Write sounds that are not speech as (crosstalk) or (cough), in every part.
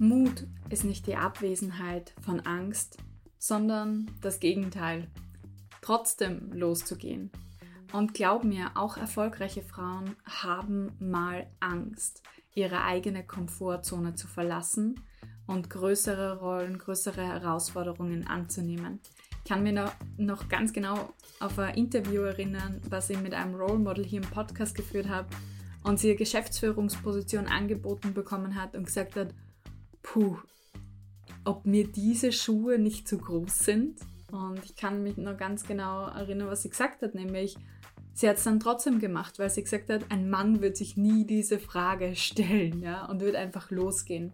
Mut ist nicht die Abwesenheit von Angst, sondern das Gegenteil. Trotzdem loszugehen. Und glaub mir, auch erfolgreiche Frauen haben mal Angst, ihre eigene Komfortzone zu verlassen und größere Rollen, größere Herausforderungen anzunehmen. Ich kann mir noch, ganz genau auf ein Interview erinnern, was ich mit einem Role Model hier im Podcast geführt habe und sie eine Geschäftsführungsposition angeboten bekommen hat und gesagt hat, puh, ob mir diese Schuhe nicht zu groß sind. Und ich kann mich noch ganz genau erinnern, was sie gesagt hat, nämlich sie hat es dann trotzdem gemacht, weil sie gesagt hat, ein Mann wird sich nie diese Frage stellen, ja, und wird einfach losgehen.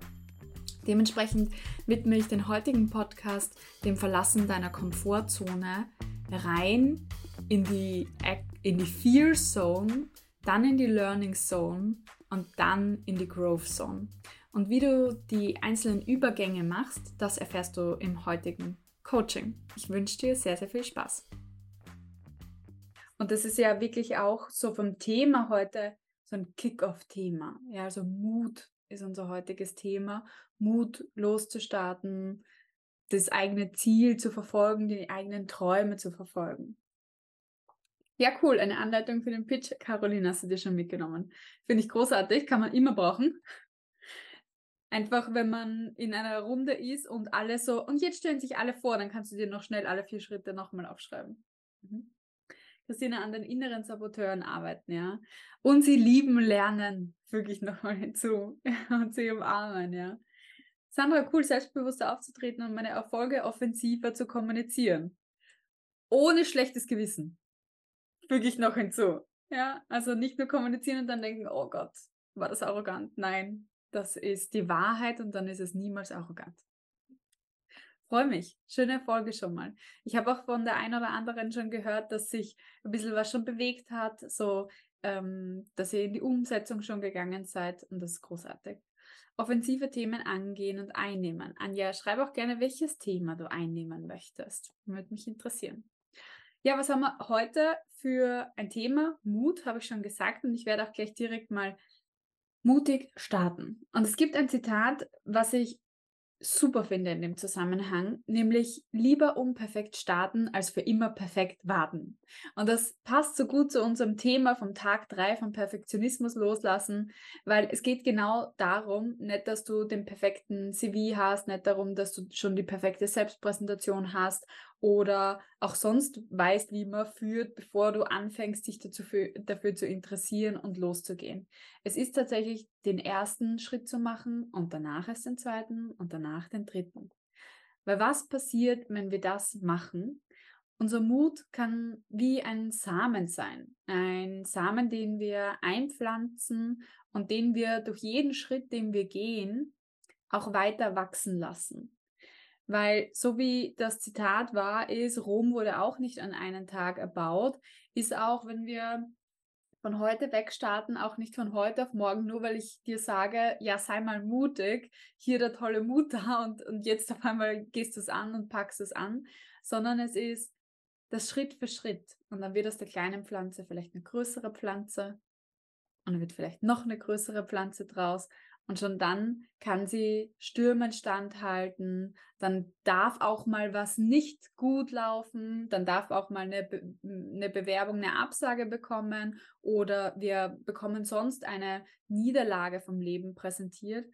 Dementsprechend widme ich den heutigen Podcast dem Verlassen deiner Komfortzone rein in die, in die Fear Zone, dann in die Learning Zone und dann in die Growth Zone. Und wie du die einzelnen Übergänge machst, das erfährst du im heutigen Coaching. Ich wünsche dir sehr, sehr viel Spaß. Und das ist ja wirklich auch so vom Thema heute so ein Kick-off-Thema. Ja, also Mut ist unser heutiges Thema. Mut loszustarten, das eigene Ziel zu verfolgen, die eigenen Träume zu verfolgen. Ja, cool. Eine Anleitung für den Pitch. Caroline, hast du dir schon mitgenommen. Finde ich großartig. Kann man immer brauchen. Einfach, wenn man in einer Runde ist und alle so, und jetzt stellen sich alle vor, dann kannst du dir noch schnell alle vier Schritte nochmal aufschreiben. Mhm. Christina, an den inneren Saboteuren arbeiten, ja. Und sie lieben Lernen, füge ich nochmal hinzu. (laughs) und sie umarmen, ja. Sandra, cool, selbstbewusster aufzutreten und meine Erfolge offensiver zu kommunizieren. Ohne schlechtes Gewissen. Füge ich noch hinzu. Ja, also nicht nur kommunizieren und dann denken, oh Gott, war das arrogant. Nein, das ist die Wahrheit und dann ist es niemals arrogant. Freue mich. Schöne Folge schon mal. Ich habe auch von der einen oder anderen schon gehört, dass sich ein bisschen was schon bewegt hat, so ähm, dass ihr in die Umsetzung schon gegangen seid und das ist großartig. Offensive Themen angehen und einnehmen. Anja, schreib auch gerne, welches Thema du einnehmen möchtest. Würde mich interessieren. Ja, was haben wir heute für ein Thema? Mut, habe ich schon gesagt, und ich werde auch gleich direkt mal mutig starten. Und es gibt ein Zitat, was ich super finde in dem Zusammenhang, nämlich lieber unperfekt starten, als für immer perfekt warten. Und das passt so gut zu unserem Thema vom Tag 3 vom Perfektionismus loslassen, weil es geht genau darum, nicht, dass du den perfekten CV hast, nicht darum, dass du schon die perfekte Selbstpräsentation hast oder auch sonst weißt, wie man führt, bevor du anfängst, dich dazu für, dafür zu interessieren und loszugehen. Es ist tatsächlich den ersten Schritt zu machen und danach erst den zweiten und danach den dritten. Weil was passiert, wenn wir das machen? Unser Mut kann wie ein Samen sein. Ein Samen, den wir einpflanzen und den wir durch jeden Schritt, den wir gehen, auch weiter wachsen lassen. Weil so wie das Zitat war, ist, Rom wurde auch nicht an einem Tag erbaut, ist auch, wenn wir von heute weg starten, auch nicht von heute auf morgen, nur weil ich dir sage, ja, sei mal mutig, hier der tolle Mut da und, und jetzt auf einmal gehst du es an und packst es an, sondern es ist das Schritt für Schritt. Und dann wird aus der kleinen Pflanze vielleicht eine größere Pflanze und dann wird vielleicht noch eine größere Pflanze draus und schon dann kann sie Stürmen standhalten. Dann darf auch mal was nicht gut laufen. Dann darf auch mal eine, Be eine Bewerbung eine Absage bekommen oder wir bekommen sonst eine Niederlage vom Leben präsentiert.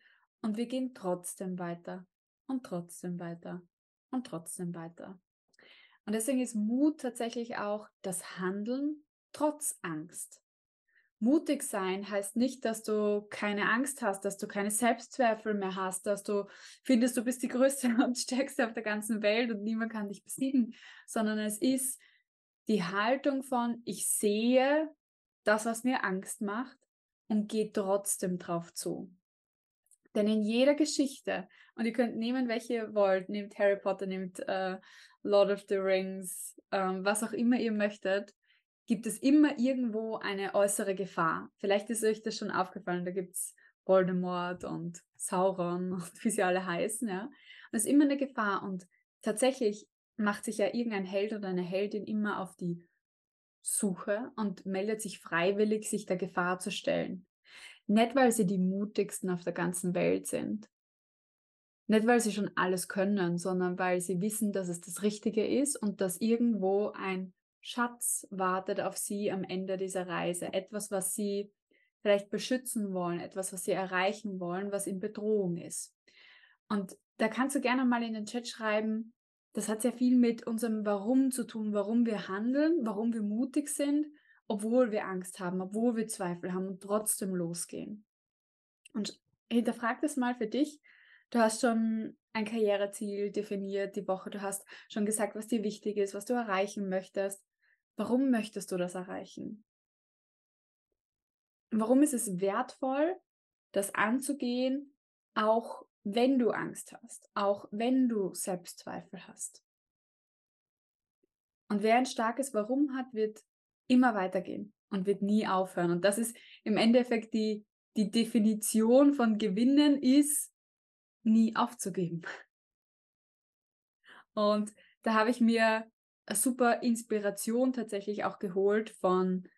Und wir gehen trotzdem weiter und trotzdem weiter und trotzdem weiter. Und deswegen ist Mut tatsächlich auch das Handeln trotz Angst. Mutig sein heißt nicht, dass du keine Angst hast, dass du keine Selbstzweifel mehr hast, dass du findest, du bist die Größte (laughs) und Stärkste auf der ganzen Welt und niemand kann dich besiegen, sondern es ist die Haltung von, ich sehe das, was mir Angst macht und gehe trotzdem drauf zu. Denn in jeder Geschichte, und ihr könnt nehmen, welche ihr wollt, nehmt Harry Potter, nehmt äh, Lord of the Rings, ähm, was auch immer ihr möchtet, gibt es immer irgendwo eine äußere Gefahr. Vielleicht ist euch das schon aufgefallen, da gibt es Voldemort und Sauron (laughs) und wie sie alle heißen, ja. Und es ist immer eine Gefahr und tatsächlich macht sich ja irgendein Held oder eine Heldin immer auf die Suche und meldet sich freiwillig, sich der Gefahr zu stellen. Nicht, weil sie die mutigsten auf der ganzen Welt sind, Nicht, weil sie schon alles können, sondern weil sie wissen, dass es das Richtige ist und dass irgendwo ein Schatz wartet auf sie am Ende dieser Reise. Etwas, was sie vielleicht beschützen wollen, etwas, was sie erreichen wollen, was in Bedrohung ist. Und da kannst du gerne mal in den Chat schreiben, das hat sehr viel mit unserem Warum zu tun, warum wir handeln, warum wir mutig sind, obwohl wir Angst haben, obwohl wir Zweifel haben und trotzdem losgehen. Und hinterfrag das mal für dich. Du hast schon ein Karriereziel definiert die Woche, du hast schon gesagt, was dir wichtig ist, was du erreichen möchtest. Warum möchtest du das erreichen? Warum ist es wertvoll, das anzugehen, auch wenn du Angst hast, auch wenn du Selbstzweifel hast? Und wer ein starkes Warum hat, wird immer weitergehen und wird nie aufhören. Und das ist im Endeffekt die, die Definition von Gewinnen ist, nie aufzugeben. (laughs) Und da habe ich mir super Inspiration tatsächlich auch geholt von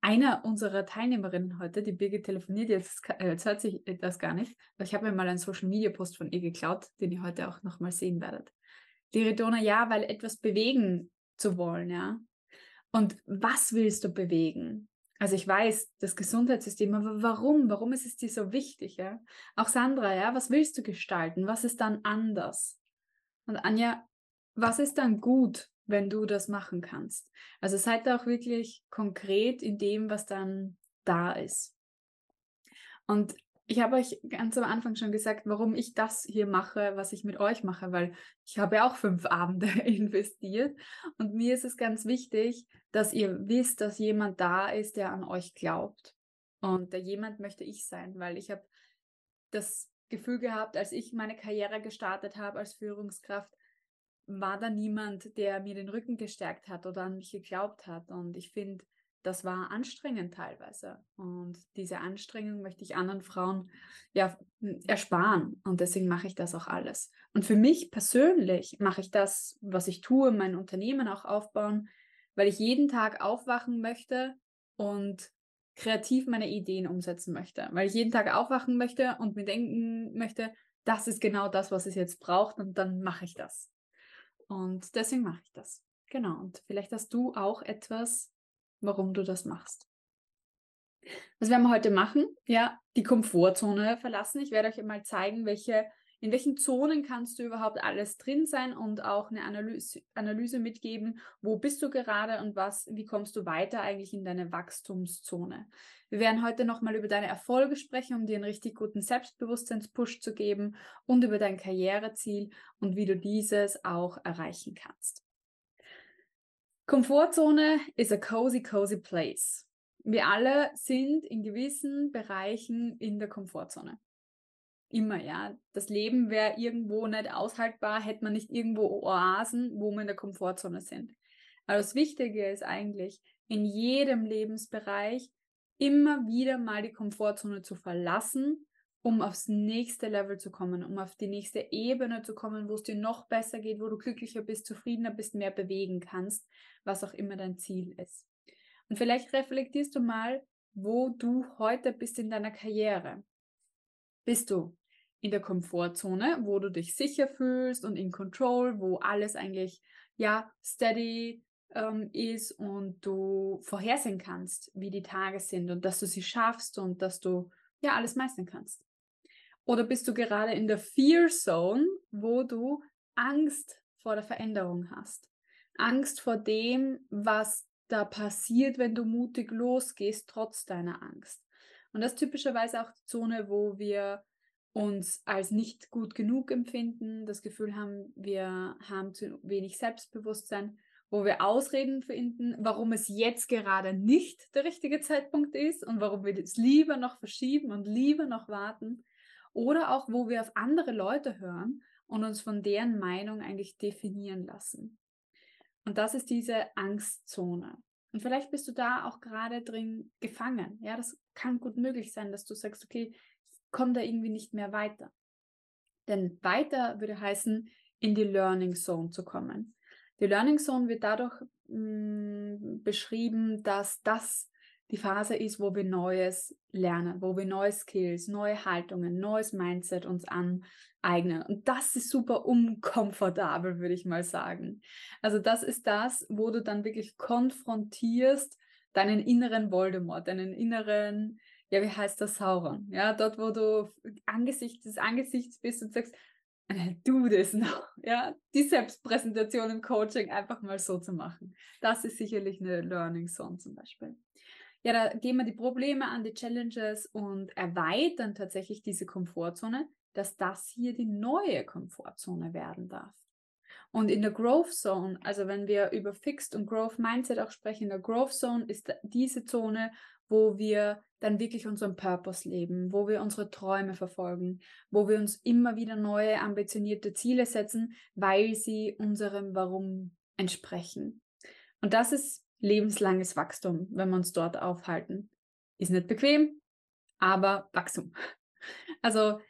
einer unserer Teilnehmerinnen heute, die Birgit telefoniert, jetzt, äh, jetzt hört sich das gar nicht, aber ich habe mir mal einen Social Media Post von ihr geklaut, den ihr heute auch nochmal sehen werdet. Die Redona, ja, weil etwas bewegen zu wollen, ja. Und was willst du bewegen? Also ich weiß, das Gesundheitssystem, aber warum? Warum ist es dir so wichtig? Ja? Auch Sandra, ja, was willst du gestalten? Was ist dann anders? Und Anja, was ist dann gut, wenn du das machen kannst? Also seid auch wirklich konkret in dem, was dann da ist. Und ich habe euch ganz am Anfang schon gesagt, warum ich das hier mache, was ich mit euch mache, weil ich habe auch fünf Abende (laughs) investiert und mir ist es ganz wichtig, dass ihr wisst, dass jemand da ist, der an euch glaubt. Und der jemand möchte ich sein, weil ich habe das Gefühl gehabt, als ich meine Karriere gestartet habe als Führungskraft, war da niemand, der mir den Rücken gestärkt hat oder an mich geglaubt hat. Und ich finde, das war anstrengend teilweise. Und diese Anstrengung möchte ich anderen Frauen ja ersparen. Und deswegen mache ich das auch alles. Und für mich persönlich mache ich das, was ich tue, mein Unternehmen auch aufbauen, weil ich jeden Tag aufwachen möchte und kreativ meine Ideen umsetzen möchte. Weil ich jeden Tag aufwachen möchte und mir denken möchte, das ist genau das, was es jetzt braucht und dann mache ich das. Und deswegen mache ich das. Genau. Und vielleicht hast du auch etwas, warum du das machst. Was werden wir heute machen? Ja, die Komfortzone verlassen. Ich werde euch einmal zeigen, welche, in welchen Zonen kannst du überhaupt alles drin sein und auch eine Analyse, Analyse mitgeben, wo bist du gerade und was, wie kommst du weiter eigentlich in deine Wachstumszone. Wir werden heute nochmal über deine Erfolge sprechen, um dir einen richtig guten Selbstbewusstseinspush zu geben und über dein Karriereziel und wie du dieses auch erreichen kannst. Komfortzone is a cozy, cozy place. Wir alle sind in gewissen Bereichen in der Komfortzone. Immer, ja. Das Leben wäre irgendwo nicht aushaltbar, hätte man nicht irgendwo Oasen, wo wir in der Komfortzone sind. Aber das Wichtige ist eigentlich, in jedem Lebensbereich immer wieder mal die Komfortzone zu verlassen um aufs nächste Level zu kommen, um auf die nächste Ebene zu kommen, wo es dir noch besser geht, wo du glücklicher bist, zufriedener bist, mehr bewegen kannst, was auch immer dein Ziel ist. Und vielleicht reflektierst du mal, wo du heute bist in deiner Karriere. Bist du in der Komfortzone, wo du dich sicher fühlst und in Control, wo alles eigentlich ja steady ähm, ist und du vorhersehen kannst, wie die Tage sind und dass du sie schaffst und dass du ja alles meistern kannst. Oder bist du gerade in der Fear Zone, wo du Angst vor der Veränderung hast? Angst vor dem, was da passiert, wenn du mutig losgehst, trotz deiner Angst. Und das ist typischerweise auch die Zone, wo wir uns als nicht gut genug empfinden, das Gefühl haben, wir haben zu wenig Selbstbewusstsein, wo wir Ausreden finden, warum es jetzt gerade nicht der richtige Zeitpunkt ist und warum wir es lieber noch verschieben und lieber noch warten. Oder auch, wo wir auf andere Leute hören und uns von deren Meinung eigentlich definieren lassen. Und das ist diese Angstzone. Und vielleicht bist du da auch gerade drin gefangen. Ja, das kann gut möglich sein, dass du sagst, okay, komme da irgendwie nicht mehr weiter. Denn weiter würde heißen, in die Learning Zone zu kommen. Die Learning Zone wird dadurch mh, mm, beschrieben, dass das die Phase ist, wo wir Neues lernen, wo wir neue Skills, neue Haltungen, neues Mindset uns aneignen. Und das ist super unkomfortabel, würde ich mal sagen. Also das ist das, wo du dann wirklich konfrontierst deinen inneren Voldemort, deinen inneren, ja, wie heißt das, Sauron? Ja, dort, wo du angesichts des Angesichts bist und sagst, du das (laughs) noch, ja, die Selbstpräsentation im Coaching einfach mal so zu machen. Das ist sicherlich eine Learning Zone zum Beispiel. Ja, da gehen wir die Probleme an, die Challenges und erweitern tatsächlich diese Komfortzone, dass das hier die neue Komfortzone werden darf. Und in der Growth Zone, also wenn wir über Fixed und Growth Mindset auch sprechen, in der Growth Zone ist diese Zone, wo wir dann wirklich unseren Purpose leben, wo wir unsere Träume verfolgen, wo wir uns immer wieder neue ambitionierte Ziele setzen, weil sie unserem Warum entsprechen. Und das ist lebenslanges Wachstum, wenn wir uns dort aufhalten. Ist nicht bequem, aber Wachstum. (laughs) Also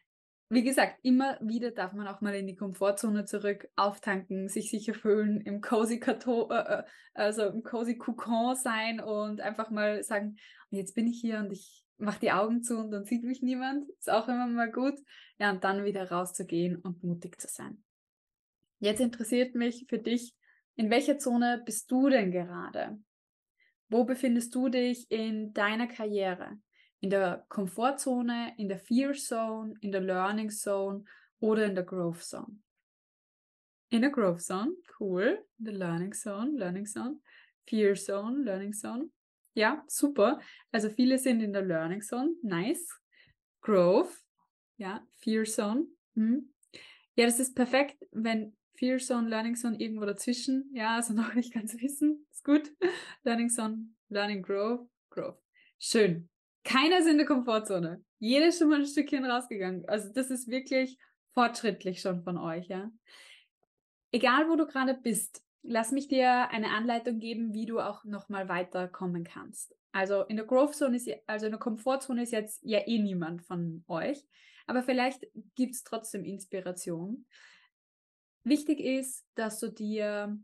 wie gesagt, immer wieder darf man auch mal in die Komfortzone zurück, auftanken, sich sicher fühlen, im cozy Kato, äh, äh, also im cozy Kokon sein und einfach mal sagen, jetzt bin ich hier und ich mache die Augen zu und dann sieht mich niemand. Ist auch immer mal gut. Ja, und dann wieder rauszugehen und mutig zu sein. Jetzt interessiert mich für dich, in welcher Zone bist du denn gerade? Wo befindest du dich in deiner Karriere? In der Komfortzone, in der Fear Zone, in der Learning Zone oder in der Growth Zone. In der Growth Zone, cool. In der Learning Zone, Learning Zone. Fear Zone, Learning Zone. Ja, super. Also viele sind in der Learning Zone, nice. Growth, ja, Fear Zone. Hm. Ja, das ist perfekt, wenn Fear Zone, Learning Zone irgendwo dazwischen, ja, also (laughs) noch nicht ganz wissen, ist gut. Learning Zone, Learning Growth, Growth. Schön. Keiner ist in der Komfortzone. Jeder ist schon mal ein Stückchen rausgegangen. Also das ist wirklich fortschrittlich schon von euch, ja. Egal, wo du gerade bist, lass mich dir eine Anleitung geben, wie du auch nochmal weiterkommen kannst. Also in der Growth Zone ist, also in der Komfortzone ist jetzt ja eh niemand von euch, aber vielleicht gibt es trotzdem Inspiration. Wichtig ist, dass du dir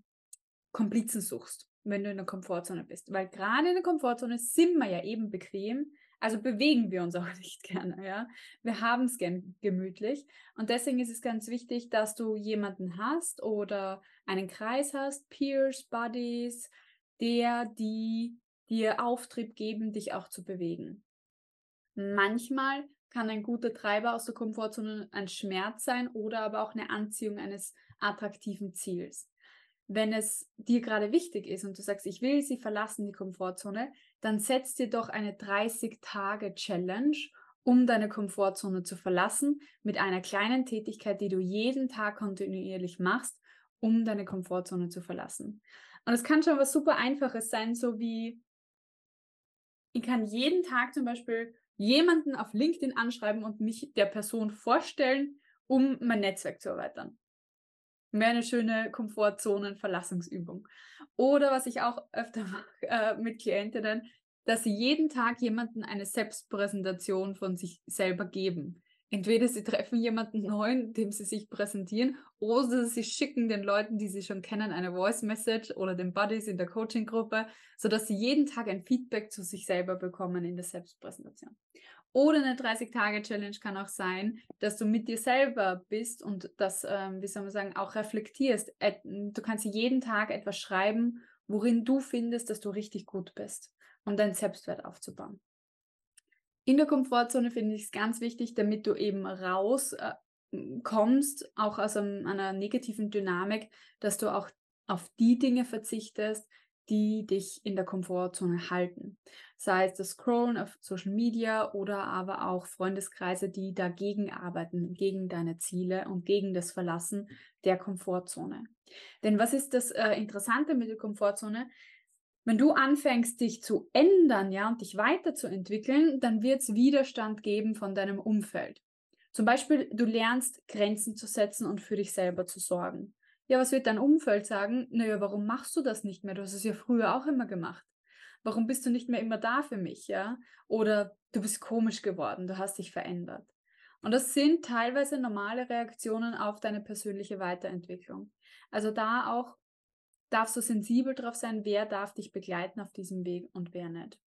Komplizen suchst, wenn du in der Komfortzone bist, weil gerade in der Komfortzone sind wir ja eben bequem, also bewegen wir uns (laughs) auch nicht gerne, ja. Wir haben es gern gemütlich. Und deswegen ist es ganz wichtig, dass du jemanden hast oder einen Kreis hast, Peers, Buddies, der, die dir Auftrieb geben, dich auch zu bewegen. Manchmal kann ein guter Treiber aus der Komfortzone ein Schmerz sein oder aber auch eine Anziehung eines attraktiven Ziels wenn es dir gerade wichtig ist und du sagst, ich will sie verlassen, die Komfortzone, dann setz dir doch eine 30-Tage-Challenge, um deine Komfortzone zu verlassen, mit einer kleinen Tätigkeit, die du jeden Tag kontinuierlich machst, um deine Komfortzone zu verlassen. Und es kann schon was super Einfaches sein, so wie ich kann jeden Tag zum Beispiel jemanden auf LinkedIn anschreiben und mich der Person vorstellen, um mein Netzwerk zu erweitern. Mehr eine schöne Komfortzonen-Verlassungsübung. Oder was ich auch öfter (laughs) mache äh, mit Klientinnen, dass sie jeden Tag jemanden eine Selbstpräsentation von sich selber geben. Entweder sie treffen jemanden neuen, dem sie sich präsentieren, oder sie schicken den Leuten, die sie schon kennen, eine Voice Message oder den Buddies in der Coaching-Gruppe, sodass sie jeden Tag ein Feedback zu sich selber bekommen in der Selbstpräsentation. Oder eine 30-Tage-Challenge kann auch sein, dass du mit dir selber bist und das, ähm, wie soll man sagen, auch reflektierst. Du kannst jeden Tag etwas schreiben, worin du findest, dass du richtig gut bist, um deinen Selbstwert aufzubauen. In der Komfortzone finde ich es ganz wichtig, damit du eben rauskommst, äh, auch aus einem, einer negativen Dynamik, dass du auch auf die Dinge verzichtest, die dich in der Komfortzone halten. Sei es das Scrollen auf Social Media oder aber auch Freundeskreise, die dagegen arbeiten, gegen deine Ziele und gegen das Verlassen der Komfortzone. Denn was ist das äh, Interessante mit der Komfortzone? Wenn du anfängst, dich zu ändern, ja, und dich weiterzuentwickeln, dann wird es Widerstand geben von deinem Umfeld. Zum Beispiel, du lernst Grenzen zu setzen und für dich selber zu sorgen. Ja, was wird dein Umfeld sagen? Naja, warum machst du das nicht mehr? Du hast es ja früher auch immer gemacht. Warum bist du nicht mehr immer da für mich, ja? Oder du bist komisch geworden, du hast dich verändert. Und das sind teilweise normale Reaktionen auf deine persönliche Weiterentwicklung. Also da auch darfst du sensibel drauf sein, wer darf dich begleiten auf diesem Weg und wer nicht.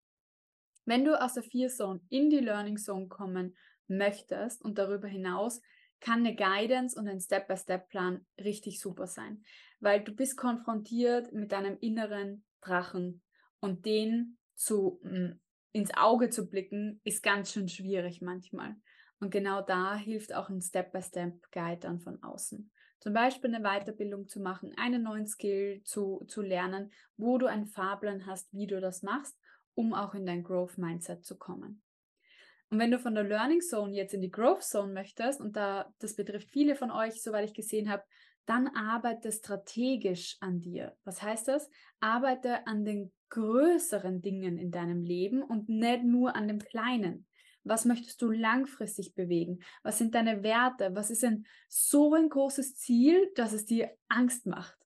Wenn du aus der Fear Zone in die Learning Zone kommen möchtest und darüber hinaus, kann eine Guidance und ein Step-by-Step-Plan richtig super sein, weil du bist konfrontiert mit deinem inneren Drachen und den zu mm, ins Auge zu blicken, ist ganz schön schwierig manchmal. Und genau da hilft auch ein Step-by-Step-Guide dann von außen. Zum Beispiel eine Weiterbildung zu machen, einen neuen Skill zu, zu lernen, wo du einen Fahrplan hast, wie du das machst, um auch in dein Growth Mindset zu kommen. Und wenn du von der Learning Zone jetzt in die Growth Zone möchtest, und da das betrifft viele von euch, soweit ich gesehen habe, dann arbeite strategisch an dir. Was heißt das? Arbeite an den größeren Dingen in deinem Leben und nicht nur an dem kleinen. Was möchtest du langfristig bewegen? Was sind deine Werte? Was ist denn so ein großes Ziel, dass es dir Angst macht?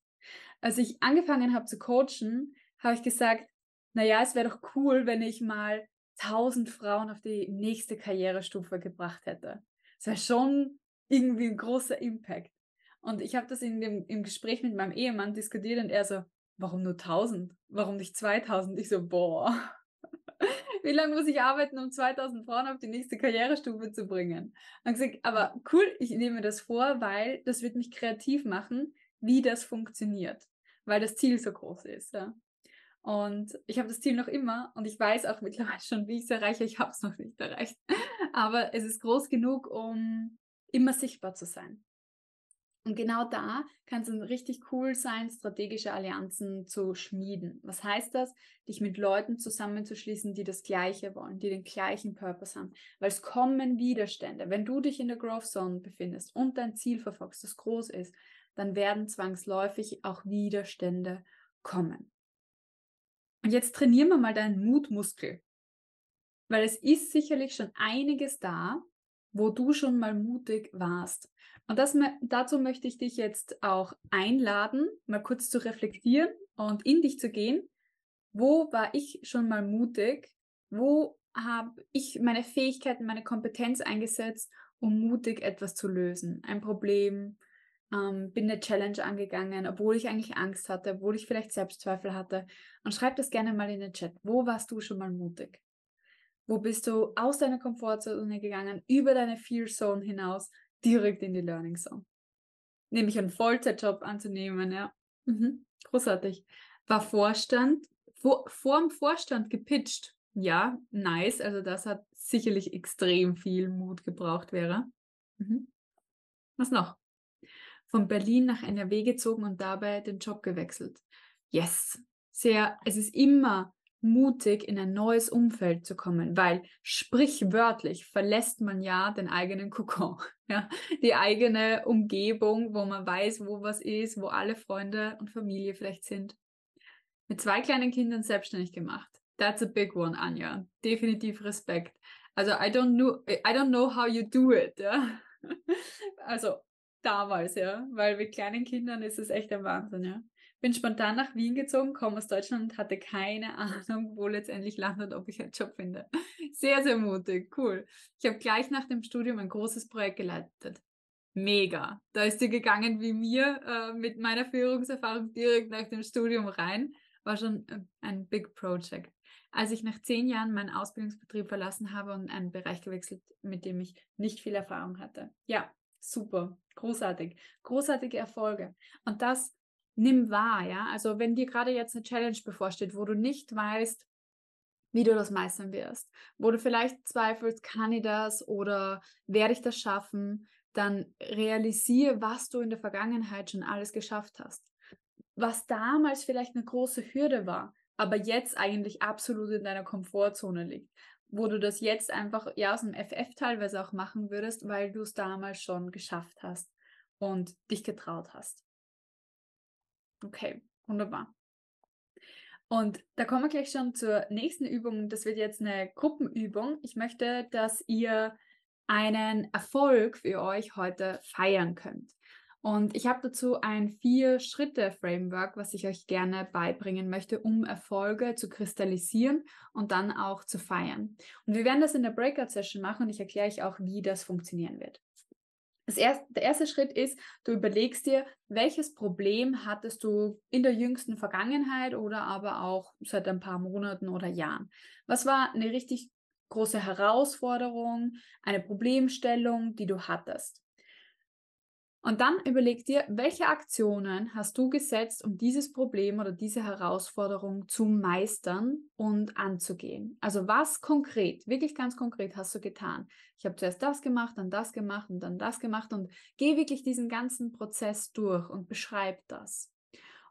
Als ich angefangen habe zu coachen, habe ich gesagt, naja, es wäre doch cool, wenn ich mal 1000 Frauen auf die nächste Karrierestufe gebracht hätte. Das wäre schon irgendwie ein großer Impact. Und ich habe das in dem, im Gespräch mit meinem Ehemann diskutiert und er so, warum nur 1000? Warum nicht 2000? Ich so, boah, (laughs) wie lange muss ich arbeiten, um 2000 Frauen auf die nächste Karrierestufe zu bringen? Und gesagt, aber cool, ich nehme das vor, weil das wird mich kreativ machen, wie das funktioniert, weil das Ziel so groß ist. Ja? Und ich habe das Ziel noch immer und ich weiß auch mittlerweile schon, wie ich es erreiche. Ich habe es noch nicht erreicht. (laughs) Aber es ist groß genug, um immer sichtbar zu sein. Und genau da kann es richtig cool sein, strategische Allianzen zu schmieden. Was heißt das? Dich mit Leuten zusammenzuschließen, die das Gleiche wollen, die den gleichen Purpose haben. Weil es kommen Widerstände. Wenn du dich in der Growth Zone befindest und dein Ziel verfolgst, das groß ist, dann werden zwangsläufig auch Widerstände kommen. Und jetzt trainieren wir mal deinen Mutmuskel. Weil es ist sicherlich schon einiges da, wo du schon mal mutig warst. Und das, dazu möchte ich dich jetzt auch einladen, mal kurz zu reflektieren und in dich zu gehen. Wo war ich schon mal mutig? Wo habe ich meine Fähigkeiten, meine Kompetenz eingesetzt, um mutig etwas zu lösen? Ein Problem, ähm, bin eine Challenge angegangen, obwohl ich eigentlich Angst hatte, obwohl ich vielleicht Selbstzweifel hatte. Und schreib das gerne mal in den Chat. Wo warst du schon mal mutig? Wo bist du aus deiner Komfortzone gegangen, über deine Fear Zone hinaus direkt in die Learning Zone. Nämlich einen Vollzeitjob anzunehmen, ja. Mhm. Großartig. War Vorstand, vor, vor dem Vorstand gepitcht. Ja, nice. Also das hat sicherlich extrem viel Mut gebraucht wäre. Mhm. Was noch? Von Berlin nach NRW gezogen und dabei den Job gewechselt. Yes. Sehr, es ist immer mutig in ein neues Umfeld zu kommen, weil sprichwörtlich verlässt man ja den eigenen Kokon, (laughs) ja, die eigene Umgebung, wo man weiß, wo was ist, wo alle Freunde und Familie vielleicht sind. Mit zwei kleinen Kindern selbstständig gemacht. That's a big one, Anja. Definitiv Respekt. Also I don't know, I don't know how you do it. Ja? (laughs) Also damals, ja, weil mit kleinen Kindern ist es echt ein Wahnsinn, ja bin spontan nach Wien gezogen, komme aus Deutschland und hatte keine (laughs) Ahnung, wo letztendlich landet, ob ich einen Job finde. Sehr, sehr mutig, cool. Ich habe gleich nach dem Studium ein großes Projekt geleitet. Mega. Da ist sie gegangen wie mir äh, mit meiner Führungserfahrung direkt nach dem Studium rein. War schon äh, ein Big Project. Als ich nach zehn Jahren meinen Ausbildungsbetrieb verlassen habe und einen Bereich gewechselt, mit dem ich nicht viel Erfahrung hatte. Ja, super, großartig, großartige Erfolge. Und das nimm wahr, ja. Also wenn dir gerade jetzt eine Challenge bevorsteht, wo du nicht weißt, wie du das meistern wirst, wo du vielleicht zweifelst, kann ich das oder werde ich das schaffen, dann realisiere, was du in der Vergangenheit schon alles geschafft hast. Was damals vielleicht eine große Hürde war, aber jetzt eigentlich absolut in deiner Komfortzone liegt, wo du das jetzt einfach ja aus dem FF teilweise auch machen würdest, weil du es damals schon geschafft hast und dich getraut hast. Okay, wunderbar. Und da kommen wir gleich schon zur nächsten Übung. Das wird jetzt eine Gruppenübung. Ich möchte, dass ihr einen Erfolg für euch heute feiern könnt. Und ich habe dazu ein Vier-Schritte-Framework, was ich euch gerne beibringen möchte, um Erfolge zu kristallisieren und dann auch zu feiern. Und wir werden das in der Breakout-Session machen und ich erkläre euch auch, wie das funktionieren wird. Das erste, der erste Schritt ist, du überlegst dir, welches Problem hattest du in der jüngsten Vergangenheit oder aber auch seit ein paar Monaten oder Jahren. Was war eine richtig große Herausforderung, eine Problemstellung, die du hattest? Und dann überleg dir, welche Aktionen hast du gesetzt, um dieses Problem oder diese Herausforderung zu meistern und anzugehen. Also was konkret, wirklich ganz konkret hast du getan? Ich habe zuerst das gemacht, dann das gemacht und dann das gemacht und geh wirklich diesen ganzen Prozess durch und beschreib das.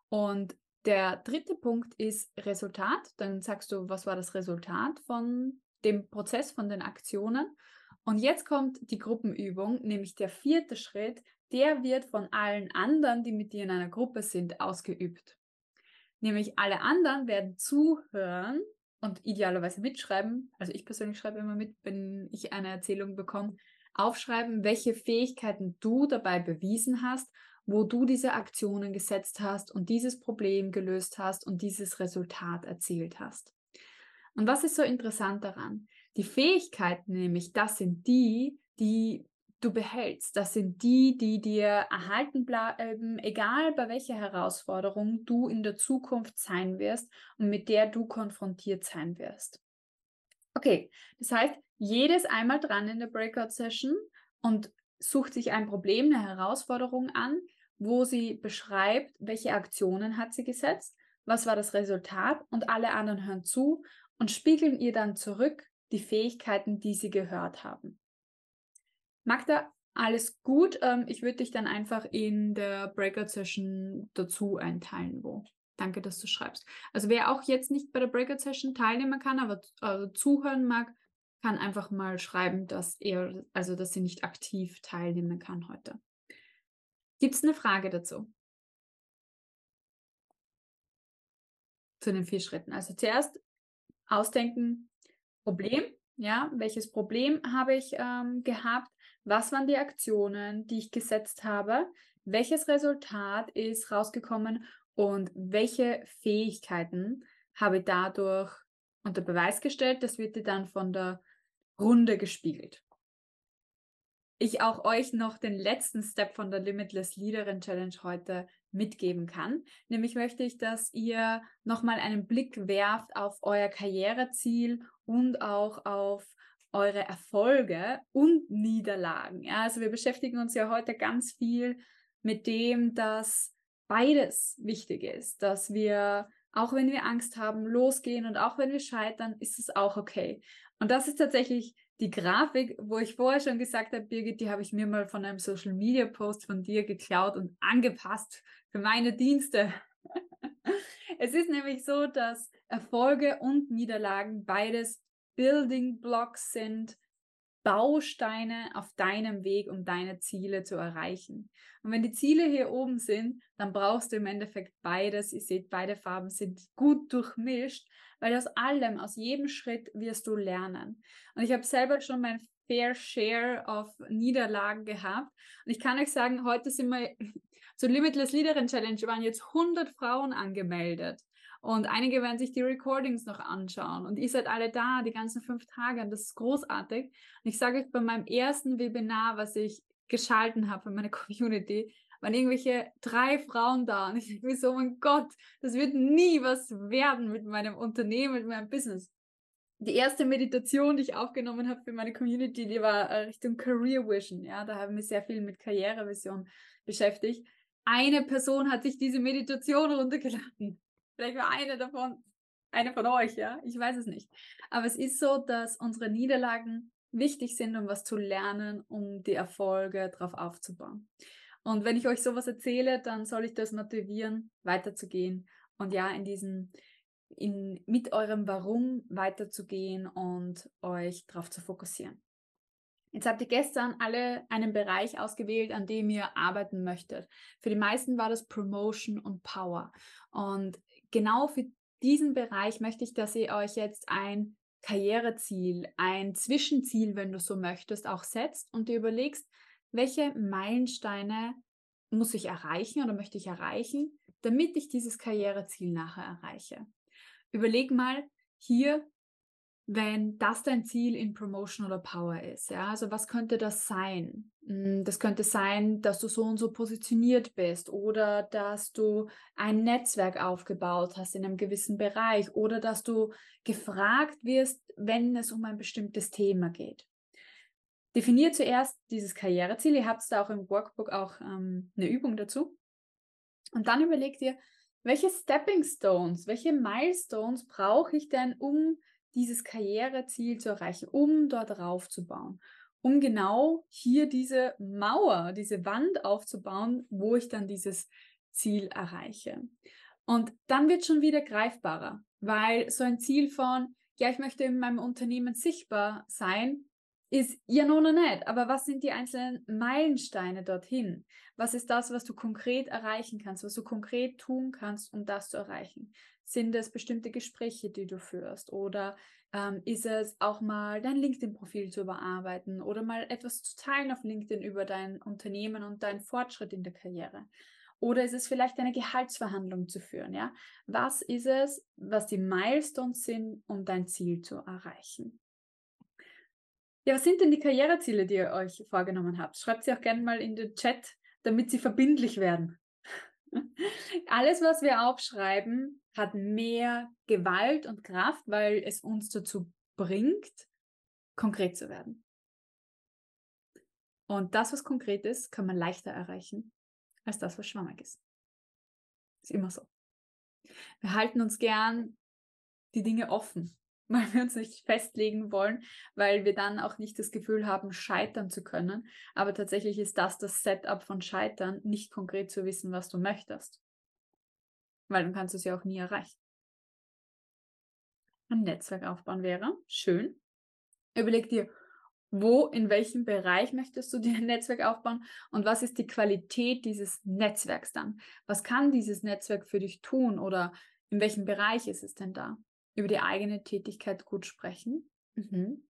Und der dritte Punkt ist Resultat. Dann sagst du, was war das Resultat von dem Prozess, von den Aktionen? Und jetzt kommt die Gruppenübung, nämlich der vierte Schritt, der wird von allen anderen, die mit dir in einer Gruppe sind, ausgeübt. Nämlich alle anderen werden zuhören und idealerweise mitschreiben. Also ich persönlich schreibe immer mit, wenn ich eine Erzählung bekomme. Aufschreiben, welche Fähigkeiten du dabei bewiesen hast, wo du diese Aktionen gesetzt hast und dieses Problem gelöst hast und dieses Resultat erzielt hast. Und was ist so interessant daran? Die Fähigkeiten nämlich, das sind die, die du behältst. Das sind die, die dir erhalten bleiben, egal bei welcher Herausforderung du in der Zukunft sein wirst und mit der du konfrontiert sein wirst. Okay, das heißt, jedes einmal dran in der Breakout-Session und sucht sich ein Problem, eine Herausforderung an, wo sie beschreibt, welche Aktionen hat sie gesetzt, was war das Resultat und alle anderen hören zu und spiegeln ihr dann zurück die Fähigkeiten, die sie gehört haben. Magda, alles gut. Ähm, ich würde dich dann einfach in der Breakout-Session dazu einteilen, wo. Danke, dass du schreibst. Also wer auch jetzt nicht bei der Breakout-Session teilnehmen kann, aber äh, zuhören mag, kann einfach mal schreiben, dass er, also dass sie nicht aktiv teilnehmen kann heute. Gibt es eine Frage dazu? Zu den vier Schritten. Also zuerst ausdenken, Problem, ja, welches Problem habe ich ähm, gehabt? Was waren die Aktionen, die ich gesetzt habe? Welches Resultat ist rausgekommen und welche Fähigkeiten habe ich dadurch unter Beweis gestellt? Das wird dir dann von der Runde gespiegelt. Ich auch euch noch den letzten Step von der Limitless Leaderin Challenge heute mitgeben kann. Nämlich möchte ich, dass ihr nochmal einen Blick werft auf euer Karriereziel und auch auf eure Erfolge und Niederlagen. Ja, also wir beschäftigen uns ja heute ganz viel mit dem, dass beides wichtig ist, dass wir, auch wenn wir Angst haben, losgehen und auch wenn wir scheitern, ist es auch okay. Und das ist tatsächlich die Grafik, wo ich vorher schon gesagt habe, Birgit, die habe ich mir mal von einem Social Media Post von dir geklaut und angepasst für meine Dienste. (laughs) es ist nämlich so, dass Erfolge und Niederlagen beides Building Blocks sind, Bausteine auf deinem Weg, um deine Ziele zu erreichen. Und wenn die Ziele hier oben sind, dann brauchst du im Endeffekt beides. Ihr seht, beide Farben sind gut durchmischt, weil aus allem, aus jedem Schritt wirst du lernen. Und ich habe selber schon mein Fair Share of Niederlagen gehabt. Und ich kann euch sagen, heute sind wir (laughs) zur Limitless Leaderin Challenge waren jetzt 100 Frauen angemeldet. Und einige werden sich die Recordings noch anschauen. Und ihr seid alle da, die ganzen fünf Tage. Und das ist großartig. Und ich sage euch, bei meinem ersten Webinar, was ich geschalten habe für meine (laughs) Community, waren irgendwelche drei Frauen da. Und ich denke mir so, mein Gott, das wird nie was werden mit meinem Unternehmen, mit meinem Business. Die erste Meditation, die ich aufgenommen habe für meine Community, die war äh, Richtung Career Vision. Ja, da haben wir sehr viel mit Karrierevision beschäftigt. Eine Person hat sich diese Meditation runtergeladen. Vielleicht war eine davon, eine von euch, ja. Ich weiß es nicht. Aber es ist so, dass unsere Niederlagen wichtig sind, um was zu lernen, um die Erfolge darauf aufzubauen. Und wenn ich euch sowas erzähle, dann soll ich das motivieren, weiterzugehen und ja, in diesen, in, mit eurem Warum weiterzugehen und euch darauf zu fokussieren. Jetzt habt ihr gestern alle einen Bereich ausgewählt, an dem ihr arbeiten möchtet. Für die meisten war das Promotion und Power. Und genau für diesen Bereich möchte ich, dass ihr euch jetzt ein Karriereziel, ein Zwischenziel, wenn du so möchtest, auch setzt und dir überlegst, welche Meilensteine muss ich erreichen oder möchte ich erreichen, damit ich dieses Karriereziel nachher erreiche. Überleg mal hier wenn das dein Ziel in Promotion oder Power ist. Ja, also was könnte das sein? Hm, das könnte sein, dass du so und so positioniert bist oder dass du ein Netzwerk aufgebaut hast in einem gewissen Bereich oder dass du gefragt wirst, wenn es um ein bestimmtes Thema geht. Definier zuerst dieses Karriereziel. Ihr habt da auch im Workbook auch ähm, eine Übung dazu. Und dann überleg dir, welche Stepping Stones, welche Milestones brauche ich denn, um dieses Karriereziel zu erreichen, um dort raufzubauen, um genau hier diese Mauer, diese Wand aufzubauen, wo ich dann dieses Ziel erreiche. Und dann wird schon wieder greifbarer, weil so ein Ziel von, ja, ich möchte in meinem Unternehmen sichtbar sein, ist ja noch nicht. Aber was sind die einzelnen Meilensteine dorthin? Was ist das, was du konkret erreichen kannst, was du konkret tun kannst, um das zu erreichen? Sind es bestimmte Gespräche, die du führst? Oder ähm, ist es auch mal dein LinkedIn-Profil zu überarbeiten oder mal etwas zu teilen auf LinkedIn über dein Unternehmen und deinen Fortschritt in der Karriere? Oder ist es vielleicht eine Gehaltsverhandlung zu führen? Ja? Was ist es, was die Milestones sind, um dein Ziel zu erreichen? Ja, was sind denn die Karriereziele, die ihr euch vorgenommen habt? Schreibt sie auch gerne mal in den Chat, damit sie verbindlich werden. (laughs) Alles, was wir aufschreiben, hat mehr Gewalt und Kraft, weil es uns dazu bringt, konkret zu werden. Und das, was konkret ist, kann man leichter erreichen als das, was schwammig ist. Ist immer so. Wir halten uns gern die Dinge offen, (laughs) weil wir uns nicht festlegen wollen, weil wir dann auch nicht das Gefühl haben, scheitern zu können. Aber tatsächlich ist das das Setup von Scheitern, nicht konkret zu wissen, was du möchtest. Weil dann kannst du es ja auch nie erreichen. Ein Netzwerk aufbauen wäre schön. Überleg dir, wo, in welchem Bereich möchtest du dir ein Netzwerk aufbauen und was ist die Qualität dieses Netzwerks dann? Was kann dieses Netzwerk für dich tun oder in welchem Bereich ist es denn da? Über die eigene Tätigkeit gut sprechen. Mhm.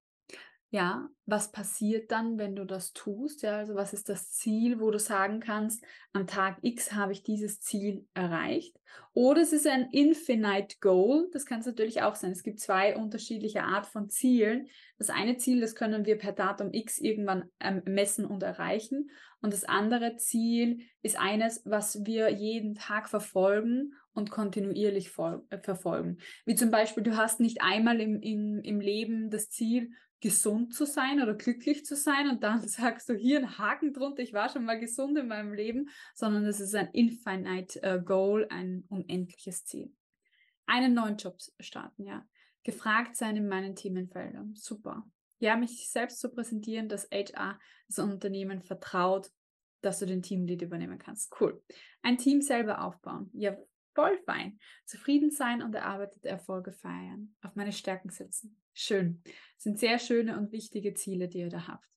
Ja, was passiert dann, wenn du das tust? Ja, also was ist das Ziel, wo du sagen kannst, am Tag X habe ich dieses Ziel erreicht? Oder es ist ein Infinite Goal. Das kann es natürlich auch sein. Es gibt zwei unterschiedliche Art von Zielen. Das eine Ziel, das können wir per Datum X irgendwann ähm, messen und erreichen. Und das andere Ziel ist eines, was wir jeden Tag verfolgen und kontinuierlich äh, verfolgen. Wie zum Beispiel, du hast nicht einmal im, im, im Leben das Ziel, gesund zu sein oder glücklich zu sein und dann (laughs) sagst du hier einen Haken drunter, ich war schon mal gesund in meinem Leben, sondern es ist ein infinite uh, Goal, ein unendliches Ziel. Einen neuen Job starten, ja. Gefragt sein in meinen Themenfeldern, super. Ja, mich selbst zu präsentieren, dass HR das Unternehmen vertraut, dass du den Teamlead übernehmen kannst. Cool. Ein Team selber aufbauen. Ja, voll fein. Zufrieden sein und erarbeitete Erfolge feiern. Auf meine Stärken setzen. Schön. Das sind sehr schöne und wichtige Ziele, die ihr da habt.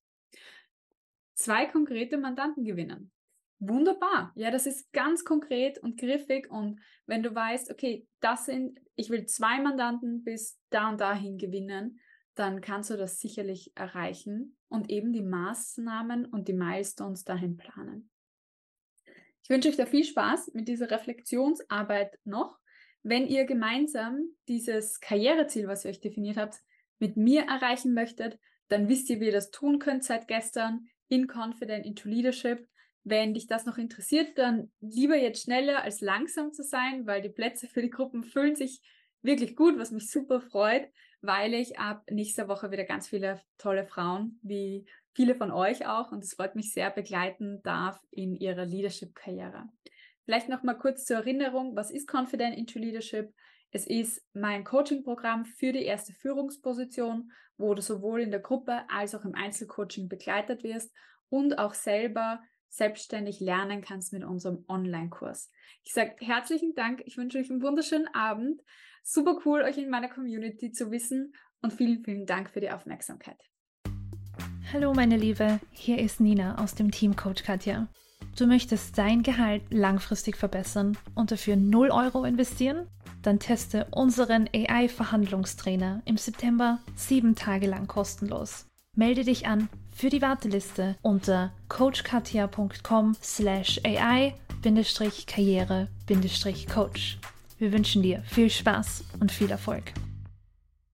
Zwei konkrete Mandanten gewinnen. Wunderbar. Ja, das ist ganz konkret und griffig. Und wenn du weißt, okay, das sind, ich will zwei Mandanten bis da und dahin gewinnen, dann kannst du das sicherlich erreichen und eben die Maßnahmen und die Milestones dahin planen. Ich wünsche euch da viel Spaß mit dieser Reflexionsarbeit noch. Wenn ihr gemeinsam dieses Karriereziel, was ihr euch definiert habt, mit mir erreichen möchtet, dann wisst ihr, wie ihr das tun könnt seit gestern in Confident into Leadership. Wenn dich das noch interessiert, dann lieber jetzt schneller als langsam zu sein, weil die Plätze für die Gruppen füllen sich wirklich gut, was mich super freut, weil ich ab nächster Woche wieder ganz viele tolle Frauen wie viele von euch auch und es freut mich sehr begleiten darf in ihrer Leadership-Karriere. Vielleicht noch mal kurz zur Erinnerung, was ist Confident into Leadership? Es ist mein Coaching-Programm für die erste Führungsposition, wo du sowohl in der Gruppe als auch im Einzelcoaching begleitet wirst und auch selber selbstständig lernen kannst mit unserem Online-Kurs. Ich sage herzlichen Dank, ich wünsche euch einen wunderschönen Abend. Super cool, euch in meiner Community zu wissen und vielen, vielen Dank für die Aufmerksamkeit. Hallo meine Liebe, hier ist Nina aus dem Team Coach Katja. Du möchtest dein Gehalt langfristig verbessern und dafür 0 Euro investieren? Dann teste unseren AI-Verhandlungstrainer im September sieben Tage lang kostenlos. Melde dich an für die Warteliste unter coachkatia.com slash AI-Karriere-Coach. Wir wünschen dir viel Spaß und viel Erfolg.